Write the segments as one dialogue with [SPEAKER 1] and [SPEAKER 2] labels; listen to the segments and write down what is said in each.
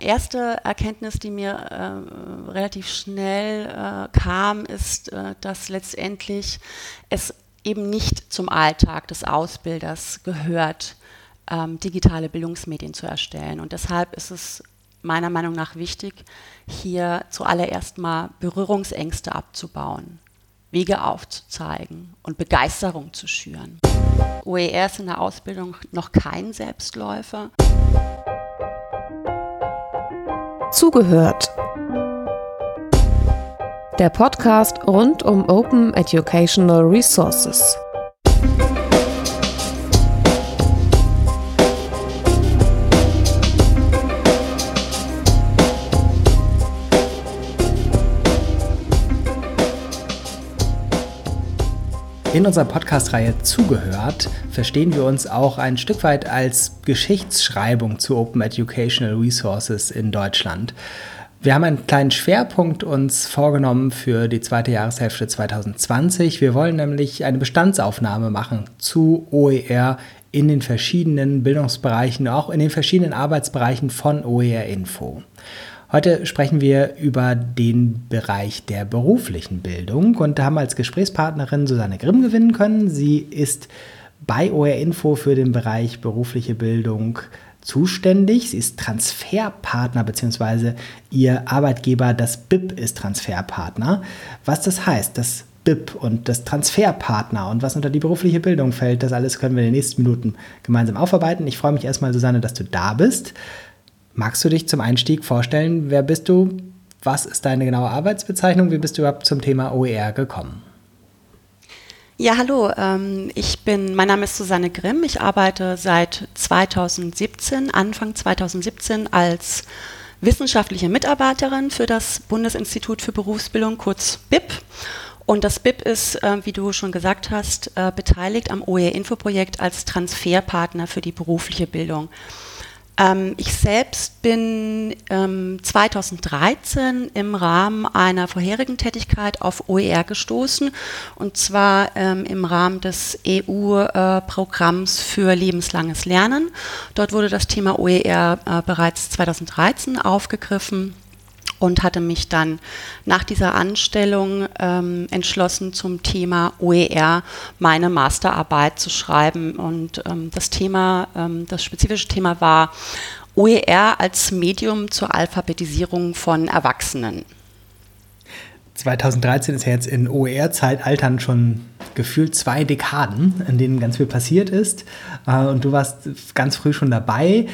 [SPEAKER 1] erste Erkenntnis, die mir äh, relativ schnell äh, kam, ist, äh, dass letztendlich es eben nicht zum Alltag des Ausbilders gehört, ähm, digitale Bildungsmedien zu erstellen. Und deshalb ist es meiner Meinung nach wichtig, hier zuallererst mal Berührungsängste abzubauen, Wege aufzuzeigen und Begeisterung zu schüren. OER ist in der Ausbildung noch kein Selbstläufer.
[SPEAKER 2] Zugehört. Der Podcast rund um Open Educational Resources.
[SPEAKER 3] In unserer Podcast-Reihe Zugehört verstehen wir uns auch ein Stück weit als Geschichtsschreibung zu Open Educational Resources in Deutschland. Wir haben einen kleinen Schwerpunkt uns vorgenommen für die zweite Jahreshälfte 2020. Wir wollen nämlich eine Bestandsaufnahme machen zu OER in den verschiedenen Bildungsbereichen, auch in den verschiedenen Arbeitsbereichen von OER Info. Heute sprechen wir über den Bereich der beruflichen Bildung und haben als Gesprächspartnerin Susanne Grimm gewinnen können. Sie ist bei OR Info für den Bereich berufliche Bildung zuständig. Sie ist Transferpartner bzw. ihr Arbeitgeber, das BIP, ist Transferpartner. Was das heißt, das BIP und das Transferpartner und was unter die berufliche Bildung fällt, das alles können wir in den nächsten Minuten gemeinsam aufarbeiten. Ich freue mich erstmal, Susanne, dass du da bist. Magst du dich zum Einstieg vorstellen? Wer bist du? Was ist deine genaue Arbeitsbezeichnung? Wie bist du überhaupt zum Thema OER gekommen?
[SPEAKER 1] Ja, hallo. Ähm, ich bin, mein Name ist Susanne Grimm. Ich arbeite seit 2017, Anfang 2017 als wissenschaftliche Mitarbeiterin für das Bundesinstitut für Berufsbildung, kurz BIP. Und das BIP ist, äh, wie du schon gesagt hast, äh, beteiligt am OER-Info-Projekt als Transferpartner für die berufliche Bildung. Ähm, ich selbst bin ähm, 2013 im Rahmen einer vorherigen Tätigkeit auf OER gestoßen und zwar ähm, im Rahmen des EU-Programms äh, für lebenslanges Lernen. Dort wurde das Thema OER äh, bereits 2013 aufgegriffen und hatte mich dann nach dieser Anstellung ähm, entschlossen, zum Thema OER meine Masterarbeit zu schreiben. Und ähm, das Thema, ähm, das spezifische Thema war OER als Medium zur Alphabetisierung von Erwachsenen.
[SPEAKER 3] 2013 ist ja jetzt in OER-Zeitaltern schon gefühlt zwei Dekaden, in denen ganz viel passiert ist. Äh, und du warst ganz früh schon dabei.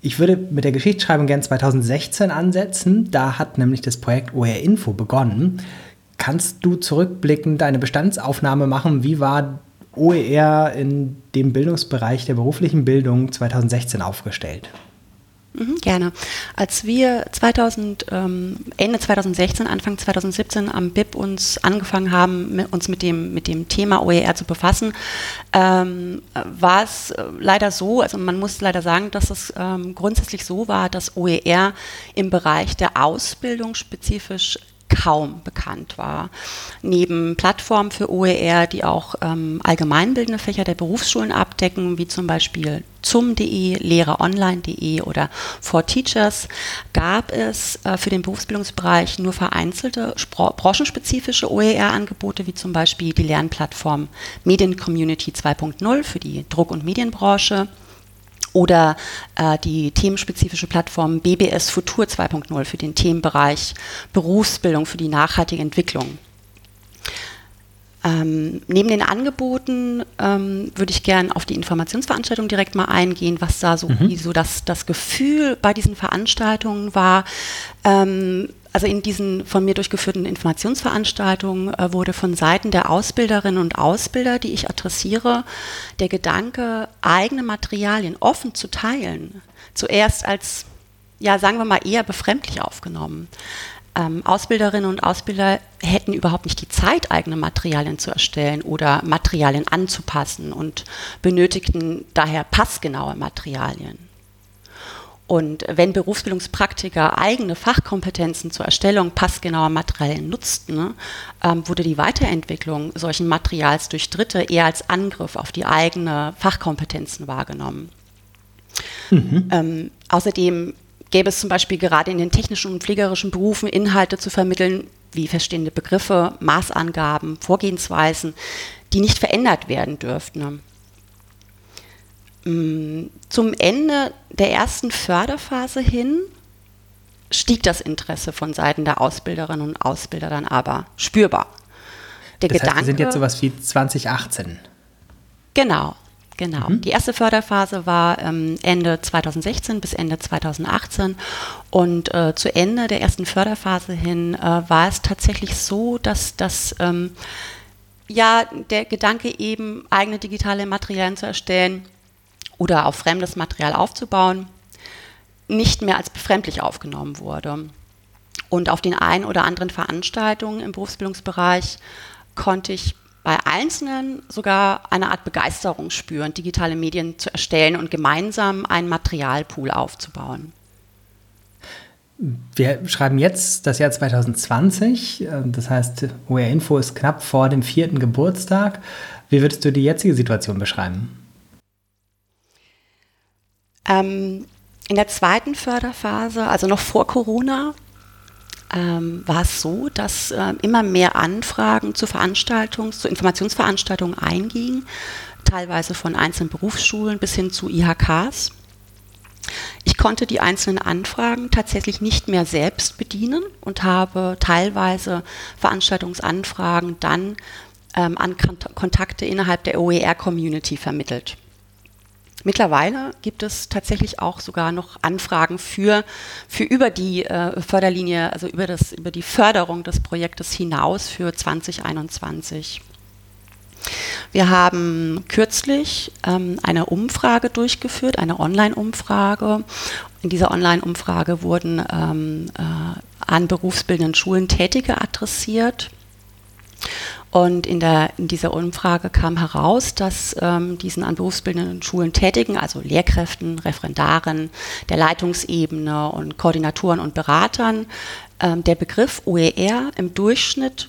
[SPEAKER 3] Ich würde mit der Geschichtsschreibung gern 2016 ansetzen. Da hat nämlich das Projekt OR Info begonnen. Kannst du zurückblickend eine Bestandsaufnahme machen? Wie war OER in dem Bildungsbereich der beruflichen Bildung 2016 aufgestellt?
[SPEAKER 1] Mhm, gerne. Als wir 2000, ähm, Ende 2016, Anfang 2017 am BIP uns angefangen haben, mit, uns mit dem, mit dem Thema OER zu befassen, ähm, war es äh, leider so, also man muss leider sagen, dass es ähm, grundsätzlich so war, dass OER im Bereich der Ausbildung spezifisch kaum bekannt war. Neben Plattformen für OER, die auch ähm, allgemeinbildende Fächer der Berufsschulen abdecken, wie zum Beispiel zum.de, lehreronline.de oder For Teachers, gab es äh, für den Berufsbildungsbereich nur vereinzelte branchenspezifische OER-Angebote, wie zum Beispiel die Lernplattform Mediencommunity 2.0 für die Druck- und Medienbranche oder äh, die themenspezifische Plattform BBS Futur 2.0 für den Themenbereich Berufsbildung für die nachhaltige Entwicklung. Ähm, neben den Angeboten ähm, würde ich gerne auf die Informationsveranstaltung direkt mal eingehen, was da so, mhm. so das, das Gefühl bei diesen Veranstaltungen war. Ähm, also in diesen von mir durchgeführten Informationsveranstaltungen äh, wurde von Seiten der Ausbilderinnen und Ausbilder, die ich adressiere, der Gedanke, eigene Materialien offen zu teilen, zuerst als, ja, sagen wir mal, eher befremdlich aufgenommen. Ähm, Ausbilderinnen und Ausbilder hätten überhaupt nicht die Zeit, eigene Materialien zu erstellen oder Materialien anzupassen und benötigten daher passgenaue Materialien. Und wenn Berufsbildungspraktiker eigene Fachkompetenzen zur Erstellung passgenauer Materialien nutzten, ne, ähm, wurde die Weiterentwicklung solchen Materials durch Dritte eher als Angriff auf die eigene Fachkompetenzen wahrgenommen. Mhm. Ähm, außerdem gäbe es zum Beispiel gerade in den technischen und pflegerischen Berufen Inhalte zu vermitteln, wie verstehende Begriffe, Maßangaben, Vorgehensweisen, die nicht verändert werden dürften. Zum Ende der ersten Förderphase hin stieg das Interesse von Seiten der Ausbilderinnen und Ausbilder dann aber spürbar.
[SPEAKER 3] Der das heißt, Gedanke, wir sind jetzt sowas wie 2018.
[SPEAKER 1] Genau, genau. Mhm. Die erste Förderphase war ähm, Ende 2016 bis Ende 2018 und äh, zu Ende der ersten Förderphase hin äh, war es tatsächlich so, dass das ähm, ja der Gedanke eben eigene digitale Materialien zu erstellen oder auf fremdes Material aufzubauen nicht mehr als befremdlich aufgenommen wurde. Und auf den ein oder anderen Veranstaltungen im Berufsbildungsbereich konnte ich bei Einzelnen sogar eine Art Begeisterung spüren, digitale Medien zu erstellen und gemeinsam einen Materialpool aufzubauen.
[SPEAKER 3] Wir schreiben jetzt das Jahr 2020, äh, das heißt, OR Info ist knapp vor dem vierten Geburtstag. Wie würdest du die jetzige Situation beschreiben?
[SPEAKER 1] Ähm, in der zweiten Förderphase, also noch vor Corona, ähm, war es so, dass äh, immer mehr Anfragen zu Veranstaltungs-, zu Informationsveranstaltungen eingingen, teilweise von einzelnen Berufsschulen bis hin zu IHKs. Ich konnte die einzelnen Anfragen tatsächlich nicht mehr selbst bedienen und habe teilweise Veranstaltungsanfragen dann ähm, an Kontakte innerhalb der OER-Community vermittelt. Mittlerweile gibt es tatsächlich auch sogar noch Anfragen für, für über die äh, Förderlinie, also über, das, über die Förderung des Projektes hinaus für 2021. Wir haben kürzlich ähm, eine Umfrage durchgeführt, eine Online-Umfrage. In dieser Online-Umfrage wurden ähm, äh, an berufsbildenden Schulen Tätige adressiert. Und in, der, in dieser Umfrage kam heraus, dass ähm, diesen an berufsbildenden Schulen tätigen, also Lehrkräften, Referendaren, der Leitungsebene und Koordinatoren und Beratern, ähm, der Begriff OER im Durchschnitt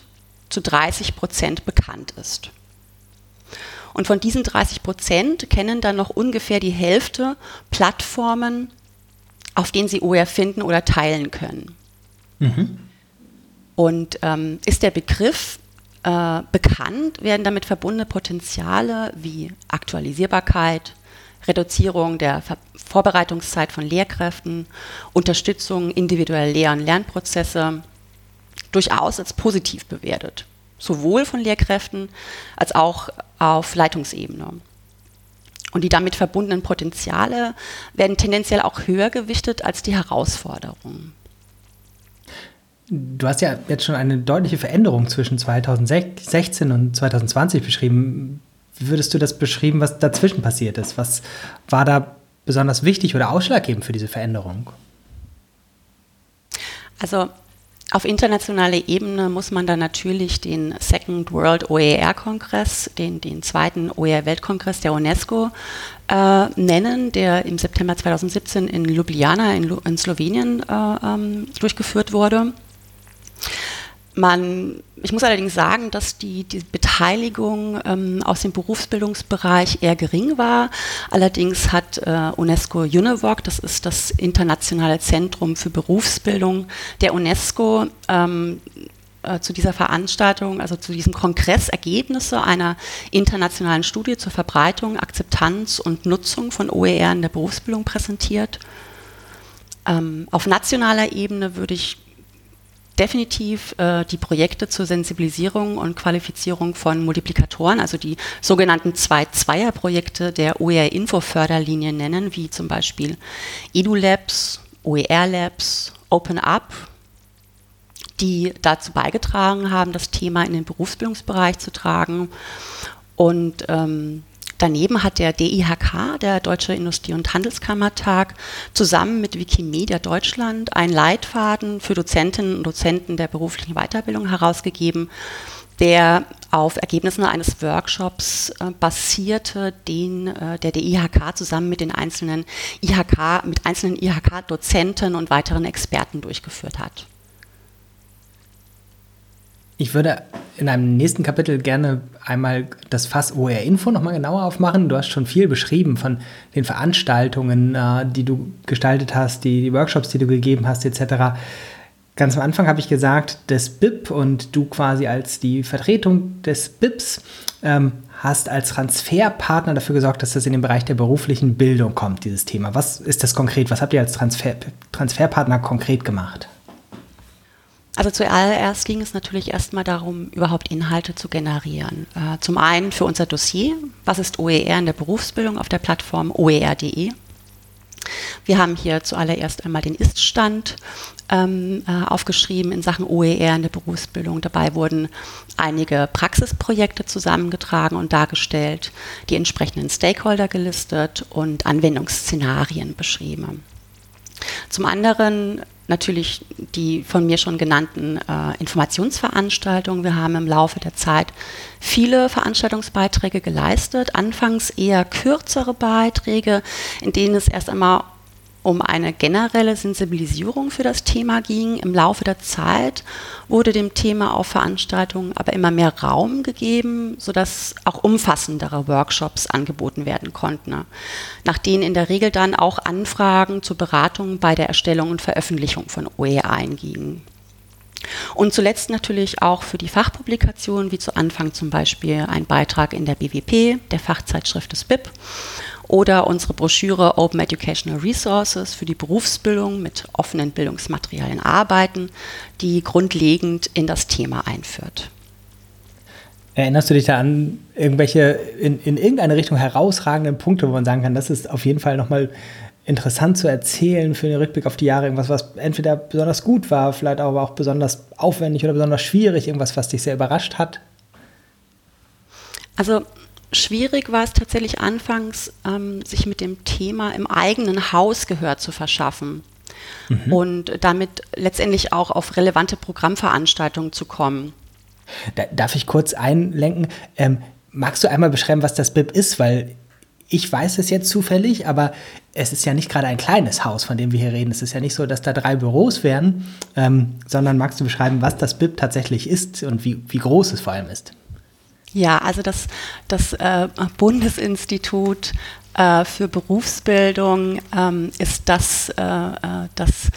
[SPEAKER 1] zu 30 Prozent bekannt ist. Und von diesen 30 Prozent kennen dann noch ungefähr die Hälfte Plattformen, auf denen sie OER finden oder teilen können. Mhm. Und ähm, ist der Begriff äh, bekannt werden damit verbundene Potenziale wie Aktualisierbarkeit, Reduzierung der Ver Vorbereitungszeit von Lehrkräften, Unterstützung individueller Lehr- und Lernprozesse durchaus als positiv bewertet, sowohl von Lehrkräften als auch auf Leitungsebene. Und die damit verbundenen Potenziale werden tendenziell auch höher gewichtet als die Herausforderungen.
[SPEAKER 3] Du hast ja jetzt schon eine deutliche Veränderung zwischen 2016 und 2020 beschrieben. Wie würdest du das beschreiben, was dazwischen passiert ist? Was war da besonders wichtig oder ausschlaggebend für diese Veränderung?
[SPEAKER 1] Also auf internationaler Ebene muss man dann natürlich den Second World OER-Kongress, den, den zweiten OER-Weltkongress der UNESCO äh, nennen, der im September 2017 in Ljubljana in, in Slowenien äh, ähm, durchgeführt wurde. Man, ich muss allerdings sagen, dass die, die Beteiligung ähm, aus dem Berufsbildungsbereich eher gering war. Allerdings hat äh, UNESCO UNIVOC, das ist das internationale Zentrum für Berufsbildung der UNESCO, ähm, äh, zu dieser Veranstaltung, also zu diesem Kongress Ergebnisse einer internationalen Studie zur Verbreitung, Akzeptanz und Nutzung von OER in der Berufsbildung präsentiert. Ähm, auf nationaler Ebene würde ich definitiv äh, die Projekte zur Sensibilisierung und Qualifizierung von Multiplikatoren, also die sogenannten Zwei-Zweier-Projekte der OER-Info-Förderlinie nennen, wie zum Beispiel EduLabs, OER-Labs, OpenUp, die dazu beigetragen haben, das Thema in den Berufsbildungsbereich zu tragen. Und ähm, Daneben hat der DIHK, der Deutsche Industrie- und Handelskammertag, zusammen mit Wikimedia Deutschland einen Leitfaden für Dozentinnen und Dozenten der beruflichen Weiterbildung herausgegeben, der auf Ergebnissen eines Workshops äh, basierte, den äh, der DIHK zusammen mit den einzelnen IHK, mit einzelnen IHK-Dozenten und weiteren Experten durchgeführt hat.
[SPEAKER 3] Ich würde in einem nächsten Kapitel gerne einmal das Fass OR Info nochmal genauer aufmachen. Du hast schon viel beschrieben von den Veranstaltungen, äh, die du gestaltet hast, die, die, Workshops, die du gegeben hast, etc. Ganz am Anfang habe ich gesagt, das BIP und du quasi als die Vertretung des BIPs ähm, hast als Transferpartner dafür gesorgt, dass das in den Bereich der beruflichen Bildung kommt, dieses Thema. Was ist das konkret? Was habt ihr als Transfer, Transferpartner konkret gemacht?
[SPEAKER 1] Also zuallererst ging es natürlich erstmal darum, überhaupt Inhalte zu generieren. Äh, zum einen für unser Dossier, was ist OER in der Berufsbildung auf der Plattform oer.de. Wir haben hier zuallererst einmal den Ist-Stand ähm, äh, aufgeschrieben in Sachen OER in der Berufsbildung. Dabei wurden einige Praxisprojekte zusammengetragen und dargestellt, die entsprechenden Stakeholder gelistet und Anwendungsszenarien beschrieben. Zum anderen natürlich die von mir schon genannten äh, Informationsveranstaltungen. Wir haben im Laufe der Zeit viele Veranstaltungsbeiträge geleistet, anfangs eher kürzere Beiträge, in denen es erst einmal um eine generelle Sensibilisierung für das Thema ging. Im Laufe der Zeit wurde dem Thema auf Veranstaltungen aber immer mehr Raum gegeben, sodass auch umfassendere Workshops angeboten werden konnten, nach denen in der Regel dann auch Anfragen zur Beratung bei der Erstellung und Veröffentlichung von OE eingingen. Und zuletzt natürlich auch für die Fachpublikationen, wie zu Anfang zum Beispiel ein Beitrag in der BWP, der Fachzeitschrift des BIP, oder unsere Broschüre Open Educational Resources für die Berufsbildung mit offenen Bildungsmaterialien arbeiten, die grundlegend in das Thema einführt.
[SPEAKER 3] Erinnerst du dich da an irgendwelche in, in irgendeine Richtung herausragenden Punkte, wo man sagen kann, das ist auf jeden Fall nochmal interessant zu erzählen für den Rückblick auf die Jahre, irgendwas, was entweder besonders gut war, vielleicht aber auch besonders aufwendig oder besonders schwierig, irgendwas, was dich sehr überrascht hat?
[SPEAKER 1] Also Schwierig war es tatsächlich anfangs, ähm, sich mit dem Thema im eigenen Haus Gehör zu verschaffen mhm. und damit letztendlich auch auf relevante Programmveranstaltungen zu kommen.
[SPEAKER 3] Da, darf ich kurz einlenken? Ähm, magst du einmal beschreiben, was das BIP ist? Weil ich weiß es jetzt zufällig, aber es ist ja nicht gerade ein kleines Haus, von dem wir hier reden. Es ist ja nicht so, dass da drei Büros wären, ähm, sondern magst du beschreiben, was das BIP tatsächlich ist und wie, wie groß es vor allem ist?
[SPEAKER 1] Ja, also das, das äh, Bundesinstitut äh, für Berufsbildung ähm, ist das, äh, äh das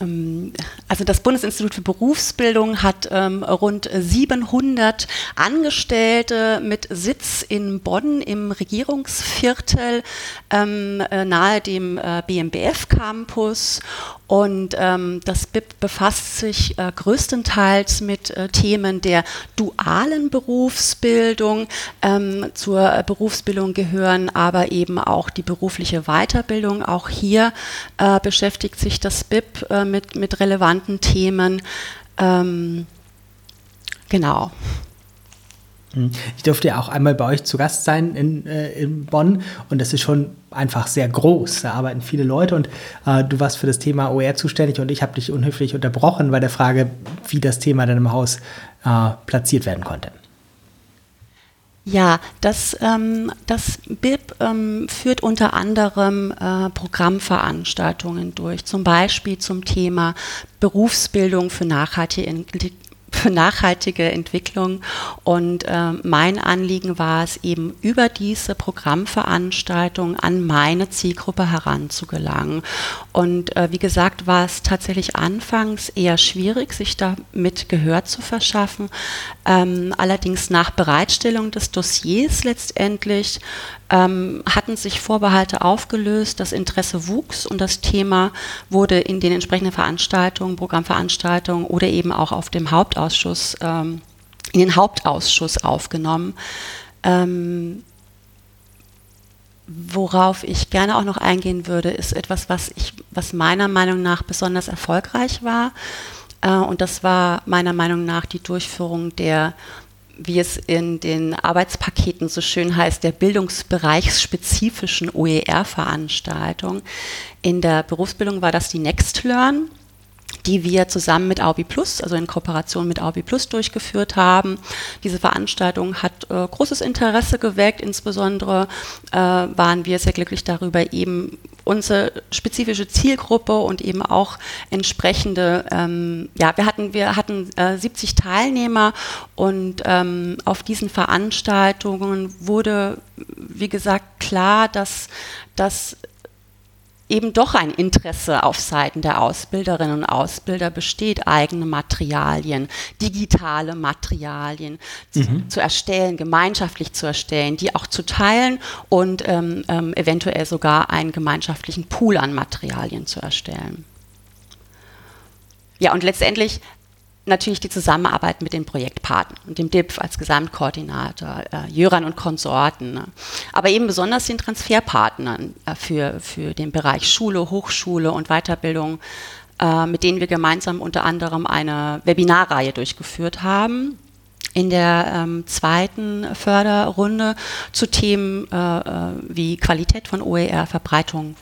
[SPEAKER 1] also das Bundesinstitut für Berufsbildung hat ähm, rund 700 Angestellte mit Sitz in Bonn im Regierungsviertel ähm, äh, nahe dem äh, BMBF-Campus und ähm, das BIP befasst sich äh, größtenteils mit äh, Themen der dualen Berufsbildung. Ähm, zur Berufsbildung gehören aber eben auch die berufliche Weiterbildung. Auch hier äh, beschäftigt sich das BIP äh, mit, mit relevanten Themen. Ähm, genau.
[SPEAKER 3] Hm. Ich durfte ja auch einmal bei euch zu Gast sein in, äh, in Bonn und das ist schon einfach sehr groß. Da arbeiten viele Leute und äh, du warst für das Thema OR zuständig und ich habe dich unhöflich unterbrochen bei der Frage, wie das Thema dann im Haus äh, platziert werden konnte.
[SPEAKER 1] Ja, das, ähm, das BIP ähm, führt unter anderem äh, Programmveranstaltungen durch, zum Beispiel zum Thema Berufsbildung für nachhaltige für nachhaltige Entwicklung. Und äh, mein Anliegen war es eben über diese Programmveranstaltung an meine Zielgruppe heranzugelangen. Und äh, wie gesagt, war es tatsächlich anfangs eher schwierig, sich damit Gehör zu verschaffen. Ähm, allerdings nach Bereitstellung des Dossiers letztendlich ähm, hatten sich Vorbehalte aufgelöst, das Interesse wuchs und das Thema wurde in den entsprechenden Veranstaltungen, Programmveranstaltungen oder eben auch auf dem Hauptausschuss, ähm, in den Hauptausschuss aufgenommen. Ähm, worauf ich gerne auch noch eingehen würde, ist etwas, was ich, was meiner Meinung nach besonders erfolgreich war. Äh, und das war meiner Meinung nach die Durchführung der wie es in den Arbeitspaketen so schön heißt, der bildungsbereichsspezifischen OER-Veranstaltung. In der Berufsbildung war das die NextLearn die wir zusammen mit Aubi Plus, also in Kooperation mit Aubi Plus durchgeführt haben. Diese Veranstaltung hat äh, großes Interesse geweckt, insbesondere äh, waren wir sehr glücklich darüber, eben unsere spezifische Zielgruppe und eben auch entsprechende, ähm, ja, wir hatten, wir hatten äh, 70 Teilnehmer und ähm, auf diesen Veranstaltungen wurde, wie gesagt, klar, dass, dass eben doch ein Interesse auf Seiten der Ausbilderinnen und Ausbilder besteht, eigene Materialien, digitale Materialien mhm. zu, erstellen, gemeinschaftlich zu erstellen, die auch zu teilen und ähm, ähm, eventuell sogar einen gemeinschaftlichen Pool an Materialien zu erstellen. Ja, und letztendlich natürlich die Zusammenarbeit mit den Projektpartnern und dem DIPF als Gesamtkoordinator, äh, Jöran und Konsorten, ne? aber eben besonders den Transferpartnern äh, für, für den Bereich Schule, Hochschule und Weiterbildung, äh, mit denen wir gemeinsam unter anderem eine Webinarreihe durchgeführt haben. In der ähm, zweiten Förderrunde zu Themen äh, äh, wie Qualität von OER, Verbreitung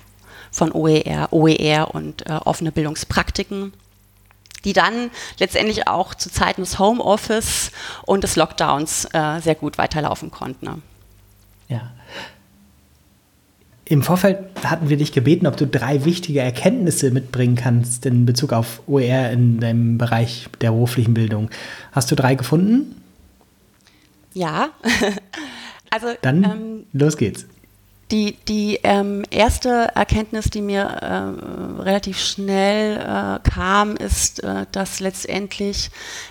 [SPEAKER 1] von OER, OER und äh, offene Bildungspraktiken die dann letztendlich auch zu Zeiten des Homeoffice und des Lockdowns äh, sehr gut weiterlaufen konnten. Ne?
[SPEAKER 3] Ja. Im Vorfeld hatten wir dich gebeten, ob du drei wichtige Erkenntnisse mitbringen kannst in Bezug auf OER in dem Bereich der beruflichen Bildung. Hast du drei gefunden?
[SPEAKER 1] Ja.
[SPEAKER 3] also, Dann ähm, los geht's.
[SPEAKER 1] Die, die ähm, erste Erkenntnis, die mir äh, relativ schnell äh, kam, ist, äh, dass letztendlich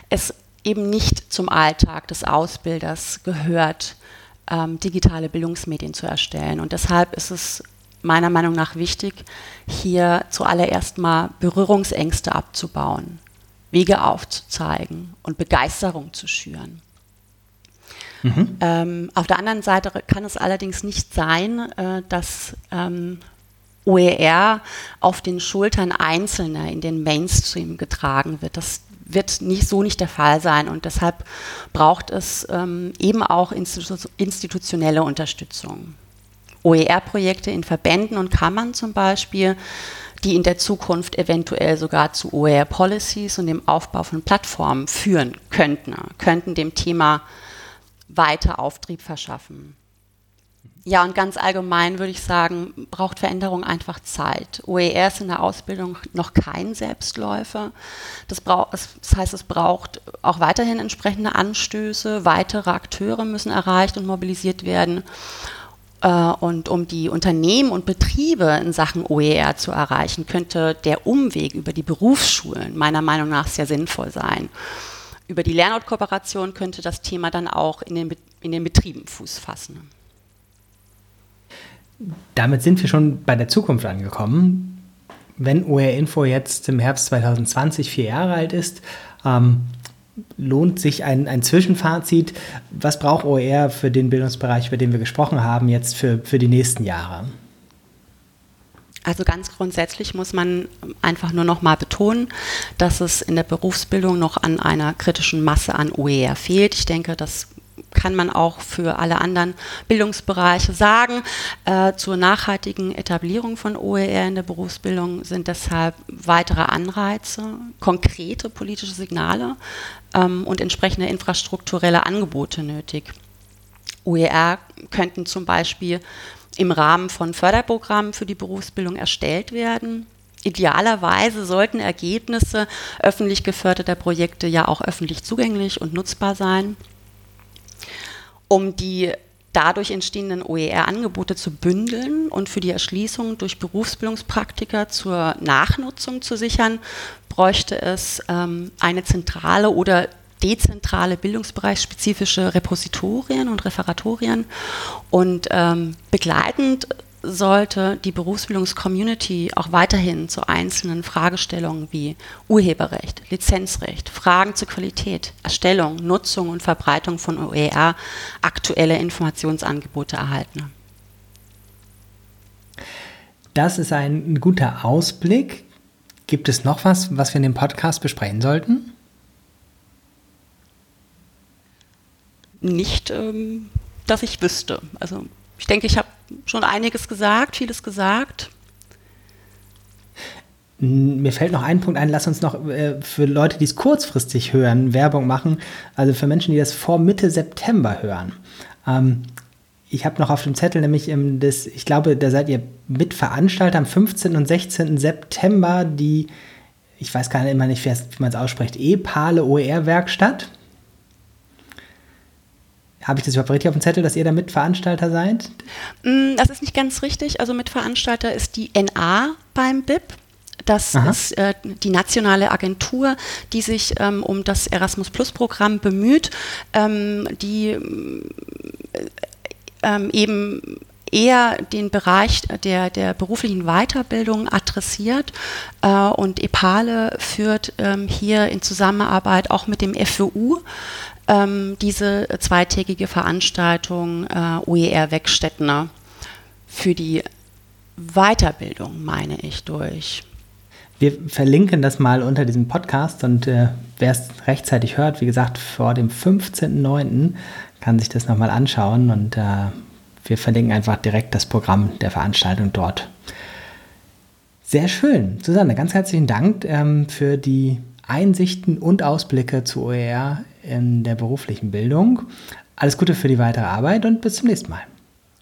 [SPEAKER 1] es eben nicht zum Alltag des Ausbilders gehört, ähm, digitale Bildungsmedien zu erstellen. Und deshalb ist es meiner Meinung nach wichtig, hier zuallererst mal Berührungsängste abzubauen, Wege aufzuzeigen und Begeisterung zu schüren. Mhm. Ähm, auf der anderen Seite kann es allerdings nicht sein, äh, dass ähm, OER auf den Schultern Einzelner in den Mainstream getragen wird. Das wird nicht, so nicht der Fall sein und deshalb braucht es ähm, eben auch institu institutionelle Unterstützung. OER-Projekte in Verbänden und Kammern zum Beispiel, die in der Zukunft eventuell sogar zu OER-Policies und dem Aufbau von Plattformen führen könnten, könnten dem Thema weiter Auftrieb verschaffen. Ja, und ganz allgemein würde ich sagen, braucht Veränderung einfach Zeit. OER ist in der Ausbildung noch kein Selbstläufer. Das, das, heißt, es braucht auch weiterhin entsprechende Anstöße. Weitere Akteure müssen erreicht und mobilisiert werden. Äh, und um die Unternehmen und Betriebe in Sachen OER zu erreichen, könnte der Umweg über die Berufsschulen meiner Meinung nach sehr sinnvoll sein über die Lernortkooperation könnte das Thema dann auch in den, in den Betrieben Fuß fassen.
[SPEAKER 3] Damit sind wir schon bei der Zukunft angekommen. Wenn OR Info jetzt im Herbst 2020 vier Jahre alt ist, ähm, lohnt sich ein, ein Zwischenfazit. Was braucht OER für den Bildungsbereich, über den wir gesprochen haben, jetzt für, für die nächsten Jahre?
[SPEAKER 1] Also ganz grundsätzlich muss man einfach nur noch mal betonen, dass es in der Berufsbildung noch an einer kritischen Masse an OER fehlt. Ich denke, das kann man auch für alle anderen Bildungsbereiche sagen. Äh, zur nachhaltigen Etablierung von OER in der Berufsbildung sind deshalb weitere Anreize, konkrete politische Signale ähm, und entsprechende infrastrukturelle Angebote nötig. OER könnten zum Beispiel im Rahmen von Förderprogrammen für die Berufsbildung erstellt werden. Idealerweise sollten Ergebnisse öffentlich geförderter Projekte ja auch öffentlich zugänglich und nutzbar sein. Um die dadurch entstehenden OER-Angebote zu bündeln und für die Erschließung durch Berufsbildungspraktiker zur Nachnutzung zu sichern, bräuchte es ähm, eine zentrale oder dezentrale bildungsbereichsspezifische Repositorien und Referatorien. Und ähm, begleitend sollte die Berufsbildungscommunity auch weiterhin zu einzelnen Fragestellungen wie Urheberrecht, Lizenzrecht, Fragen zur Qualität, Erstellung, Nutzung und Verbreitung von OER aktuelle Informationsangebote erhalten.
[SPEAKER 3] Das ist ein guter Ausblick. Gibt es noch was, was wir in dem Podcast besprechen sollten?
[SPEAKER 1] Nicht, ähm, dass ich wüsste. Also ich denke, ich habe schon einiges gesagt, vieles gesagt.
[SPEAKER 3] Mir fällt noch ein Punkt ein, lass uns noch äh, für Leute, die es kurzfristig hören, Werbung machen. Also für Menschen, die das vor Mitte September hören. Ähm, ich habe noch auf dem Zettel nämlich im, das, ich glaube, da seid ihr Mitveranstalter am 15. und 16. September die, ich weiß gar nicht immer nicht, wie man es ausspricht, E-Pale OER-Werkstatt. Habe ich das überhaupt richtig auf dem Zettel, dass ihr da Mitveranstalter seid?
[SPEAKER 1] Mm, das ist nicht ganz richtig. Also Mitveranstalter ist die NA beim BIP. Das Aha. ist äh, die nationale Agentur, die sich ähm, um das Erasmus Plus Programm bemüht, ähm, die äh, ähm, eben eher den Bereich der, der beruflichen Weiterbildung adressiert äh, und EPALE führt ähm, hier in Zusammenarbeit auch mit dem FWU ähm, diese zweitägige Veranstaltung äh, OER-Wegstätten für die Weiterbildung, meine ich, durch.
[SPEAKER 3] Wir verlinken das mal unter diesem Podcast und äh, wer es rechtzeitig hört, wie gesagt, vor dem 15.09. kann sich das nochmal anschauen und äh, wir verlinken einfach direkt das Programm der Veranstaltung dort. Sehr schön. Susanne, ganz herzlichen Dank ähm, für die Einsichten und Ausblicke zu OER in der beruflichen Bildung. Alles Gute für die weitere Arbeit und bis zum nächsten Mal.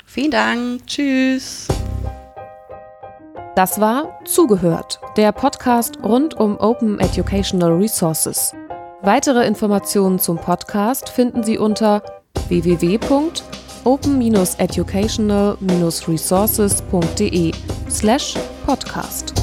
[SPEAKER 1] Vielen Dank. Tschüss.
[SPEAKER 2] Das war Zugehört, der Podcast rund um Open Educational Resources. Weitere Informationen zum Podcast finden Sie unter www.open-educational-resources.de slash podcast.